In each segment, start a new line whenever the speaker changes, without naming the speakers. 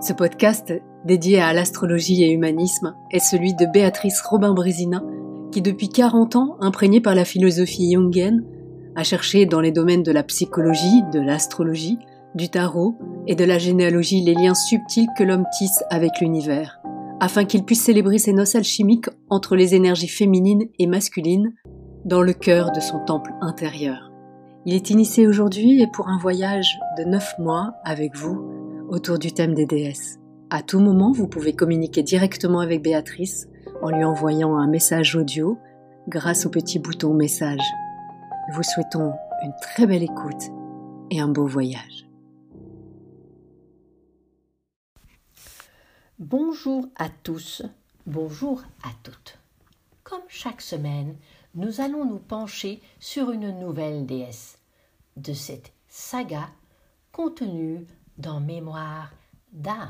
Ce podcast, dédié à l'astrologie et humanisme, est celui de Béatrice Robin-Brésina, qui depuis 40 ans, imprégnée par la philosophie jungienne, a cherché dans les domaines de la psychologie, de l'astrologie, du tarot et de la généalogie les liens subtils que l'homme tisse avec l'univers, afin qu'il puisse célébrer ses noces alchimiques entre les énergies féminines et masculines dans le cœur de son temple intérieur. Il est initié aujourd'hui et pour un voyage de 9 mois avec vous autour du thème des déesses. À tout moment, vous pouvez communiquer directement avec Béatrice en lui envoyant un message audio grâce au petit bouton message. Nous vous souhaitons une très belle écoute et un beau voyage.
Bonjour à tous, bonjour à toutes. Comme chaque semaine, nous allons nous pencher sur une nouvelle déesse de cette saga contenue dans Mémoire d'âme.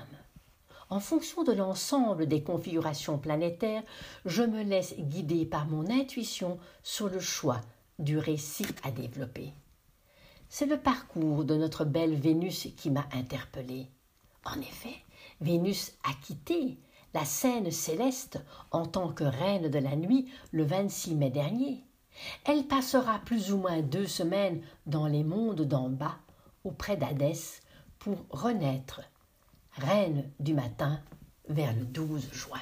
En fonction de l'ensemble des configurations planétaires, je me laisse guider par mon intuition sur le choix du récit à développer. C'est le parcours de notre belle Vénus qui m'a interpellée. En effet, Vénus a quitté la scène céleste en tant que reine de la nuit le 26 mai dernier. Elle passera plus ou moins deux semaines dans les mondes d'en bas, auprès d'Hadès, pour renaître, reine du matin, vers le 12 juin.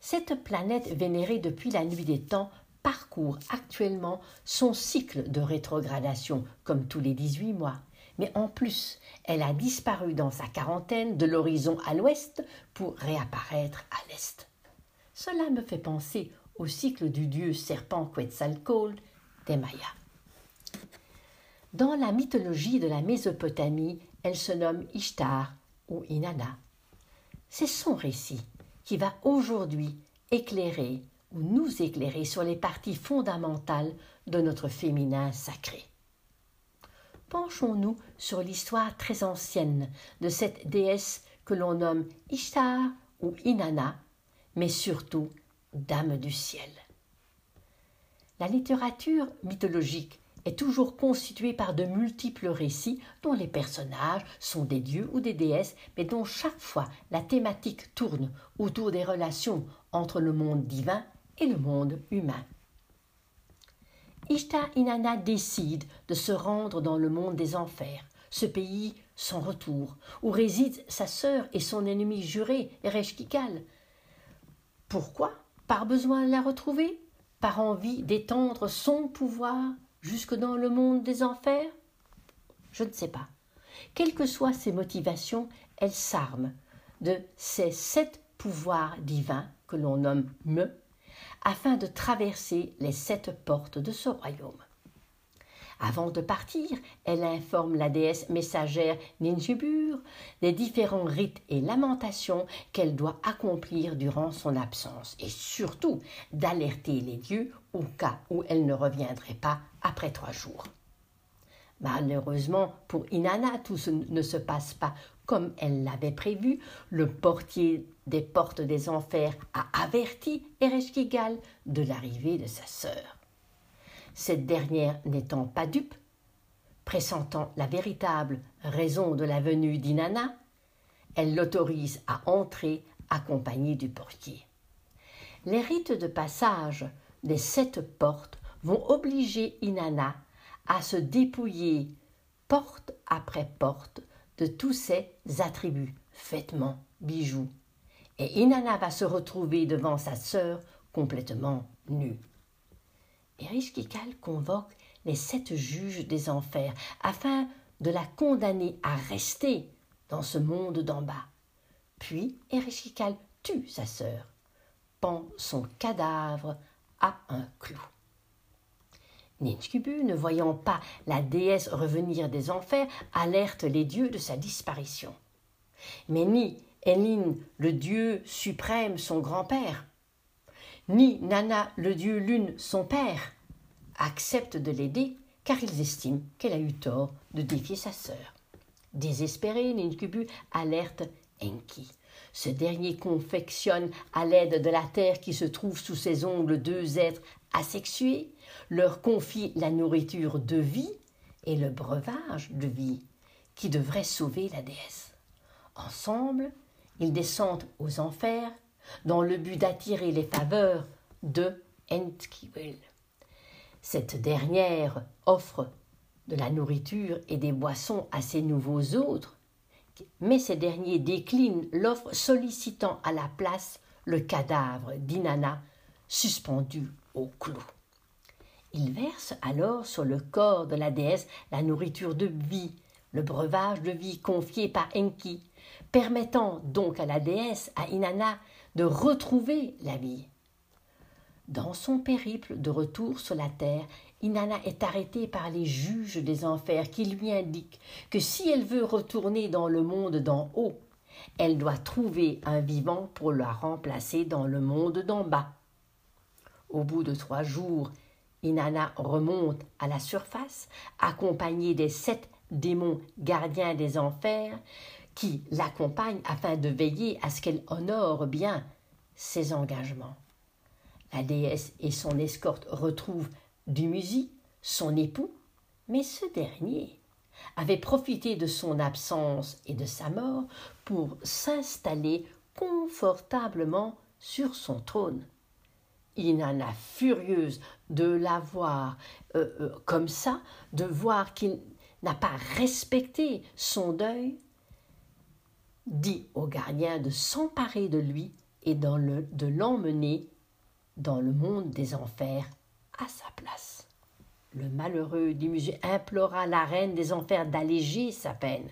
Cette planète vénérée depuis la nuit des temps parcourt actuellement son cycle de rétrogradation, comme tous les 18 mois. Mais en plus, elle a disparu dans sa quarantaine de l'horizon à l'ouest pour réapparaître à l'est. Cela me fait penser au cycle du dieu serpent Quetzalcoatl des Mayas. Dans la mythologie de la Mésopotamie, elle se nomme Ishtar ou Inanna. C'est son récit qui va aujourd'hui éclairer ou nous éclairer sur les parties fondamentales de notre féminin sacré. Penchons-nous sur l'histoire très ancienne de cette déesse que l'on nomme Ishtar ou Inanna, mais surtout Dame du ciel. La littérature mythologique est toujours constituée par de multiples récits dont les personnages sont des dieux ou des déesses, mais dont chaque fois la thématique tourne autour des relations entre le monde divin et le monde humain. Ishtar Inanna décide de se rendre dans le monde des enfers, ce pays sans retour, où résident sa sœur et son ennemi juré, Ereshkigal. Pourquoi? Par besoin de la retrouver? Par envie d'étendre son pouvoir? Jusque dans le monde des enfers? Je ne sais pas. Quelles que soient ses motivations, elle s'arme de ces sept pouvoirs divins que l'on nomme me, afin de traverser les sept portes de ce royaume. Avant de partir, elle informe la déesse messagère Ninjibur des différents rites et lamentations qu'elle doit accomplir durant son absence et surtout d'alerter les dieux au cas où elle ne reviendrait pas après trois jours. Malheureusement pour Inanna, tout ne se passe pas comme elle l'avait prévu. Le portier des portes des enfers a averti Ereshkigal de l'arrivée de sa sœur. Cette dernière n'étant pas dupe, pressentant la véritable raison de la venue d'Inanna, elle l'autorise à entrer accompagnée du portier. Les rites de passage des sept portes vont obliger Inanna à se dépouiller porte après porte de tous ses attributs, vêtements, bijoux. Et Inanna va se retrouver devant sa sœur complètement nue. Erishkigal convoque les sept juges des enfers afin de la condamner à rester dans ce monde d'en bas. Puis Erishkigal tue sa sœur, pend son cadavre un clou. Ninchkubu, ne voyant pas la déesse revenir des enfers, alerte les dieux de sa disparition. Mais ni Elin, le dieu suprême, son grand-père, ni Nana, le dieu lune, son père, acceptent de l'aider car ils estiment qu'elle a eu tort de défier sa sœur. Désespéré, Ninkubu alerte Enki. Ce dernier confectionne à l'aide de la terre qui se trouve sous ses ongles deux êtres asexués, leur confie la nourriture de vie et le breuvage de vie qui devrait sauver la déesse. Ensemble, ils descendent aux enfers dans le but d'attirer les faveurs de Enkiwil. Cette dernière offre de la nourriture et des boissons à ses nouveaux autres, mais ces derniers déclinent l'offre sollicitant à la place le cadavre d'Inanna suspendu au clou. Ils versent alors sur le corps de la déesse la nourriture de vie, le breuvage de vie confié par Enki, permettant donc à la déesse, à Inanna, de retrouver la vie. Dans son périple de retour sur la terre, Inanna est arrêtée par les juges des enfers qui lui indiquent que si elle veut retourner dans le monde d'en haut, elle doit trouver un vivant pour la remplacer dans le monde d'en bas. Au bout de trois jours, Inanna remonte à la surface, accompagnée des sept démons gardiens des enfers, qui l'accompagnent afin de veiller à ce qu'elle honore bien ses engagements. La déesse et son escorte retrouvent Dumuzi, son époux, mais ce dernier avait profité de son absence et de sa mort pour s'installer confortablement sur son trône. Inanna, furieuse de la voir euh, euh, comme ça, de voir qu'il n'a pas respecté son deuil, dit au gardien de s'emparer de lui et de l'emmener dans le monde des enfers à sa place. Le malheureux Dimuzi implora la reine des enfers d'alléger sa peine.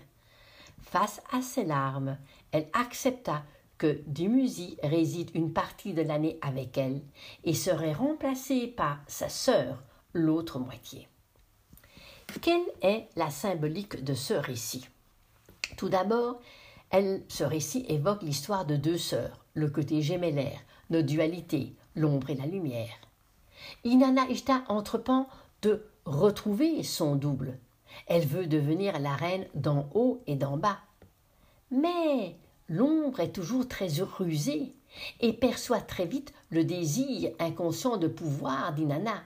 Face à ses larmes, elle accepta que Dimuzi réside une partie de l'année avec elle et serait remplacée par sa sœur, l'autre moitié. Quelle est la symbolique de ce récit? Tout d'abord, ce récit évoque l'histoire de deux sœurs, le côté gémellaire, nos dualités, l'ombre et la lumière. Inanna Ishtar entreprend de retrouver son double. Elle veut devenir la reine d'en haut et d'en bas. Mais l'ombre est toujours très rusée et perçoit très vite le désir inconscient de pouvoir d'Inanna.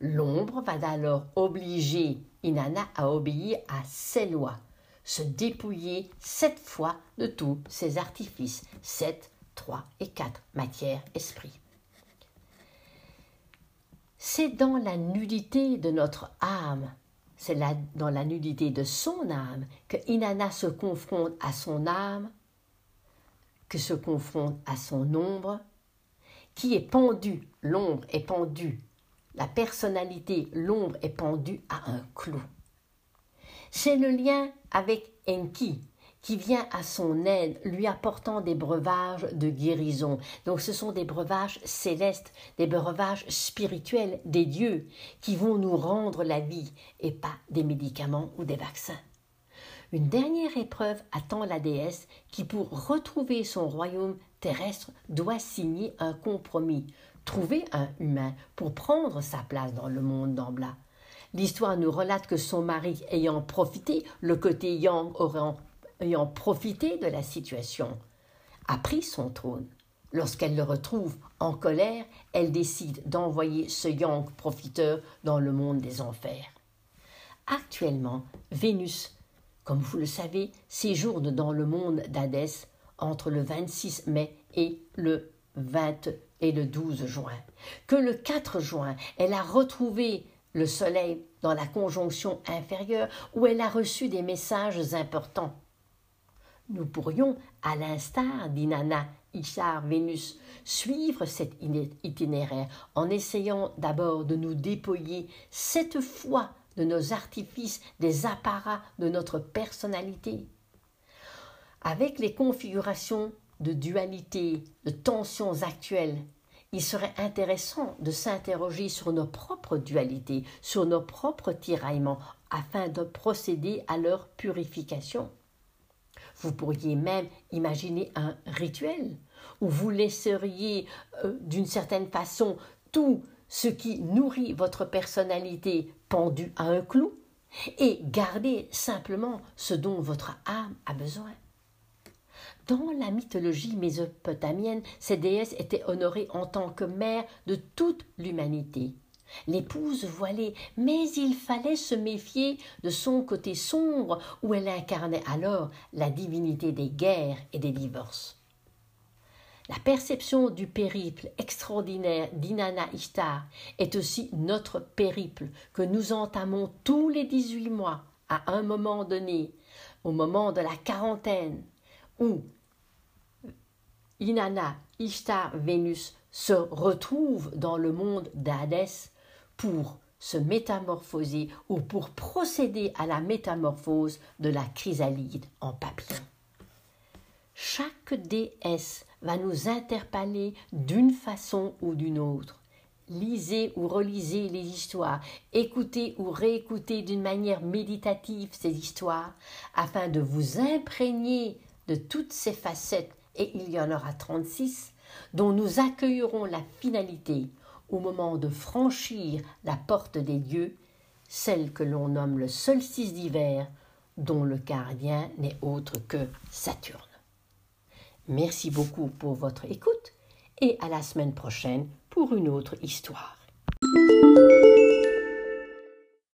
L'ombre va alors obliger Inanna à obéir à ses lois, se dépouiller sept fois de tous ses artifices, sept, trois et quatre, matière, esprit. C'est dans la nudité de notre âme, c'est dans la nudité de son âme que Inanna se confronte à son âme, que se confronte à son ombre, qui est pendu, l'ombre est pendue, la personnalité, l'ombre est pendue à un clou. C'est le lien avec Enki, qui vient à son aide, lui apportant des breuvages de guérison. Donc ce sont des breuvages célestes, des breuvages spirituels des dieux qui vont nous rendre la vie et pas des médicaments ou des vaccins. Une dernière épreuve attend la déesse qui, pour retrouver son royaume terrestre, doit signer un compromis, trouver un humain pour prendre sa place dans le monde d'Ambla. L'histoire nous relate que son mari ayant profité, le côté yang aurait ayant profité de la situation, a pris son trône. Lorsqu'elle le retrouve en colère, elle décide d'envoyer ce Yang profiteur dans le monde des enfers. Actuellement, Vénus, comme vous le savez, séjourne dans le monde d'Hadès entre le 26 mai et le 20 et le 12 juin. Que le 4 juin, elle a retrouvé le Soleil dans la conjonction inférieure où elle a reçu des messages importants. Nous pourrions, à l'instar d'Inanna, Ishar, Vénus, suivre cet itinéraire en essayant d'abord de nous dépouiller cette fois de nos artifices, des apparats de notre personnalité. Avec les configurations de dualité, de tensions actuelles, il serait intéressant de s'interroger sur nos propres dualités, sur nos propres tiraillements, afin de procéder à leur purification. Vous pourriez même imaginer un rituel où vous laisseriez euh, d'une certaine façon tout ce qui nourrit votre personnalité pendu à un clou et garder simplement ce dont votre âme a besoin. Dans la mythologie mésopotamienne, ces déesses étaient honorées en tant que mères de toute l'humanité. L'épouse voilée, mais il fallait se méfier de son côté sombre où elle incarnait alors la divinité des guerres et des divorces. La perception du périple extraordinaire d'Inanna Ishtar est aussi notre périple que nous entamons tous les dix-huit mois à un moment donné, au moment de la quarantaine, où Inanna Ishtar Vénus se retrouve dans le monde d'Hadès pour se métamorphoser ou pour procéder à la métamorphose de la chrysalide en papillon. Chaque déesse va nous interpeller d'une façon ou d'une autre. Lisez ou relisez les histoires, écoutez ou réécoutez d'une manière méditative ces histoires, afin de vous imprégner de toutes ces facettes, et il y en aura 36, dont nous accueillerons la finalité au moment de franchir la porte des dieux, celle que l'on nomme le solstice d'hiver, dont le gardien n'est autre que Saturne. Merci beaucoup pour votre écoute et à la semaine prochaine pour une autre histoire.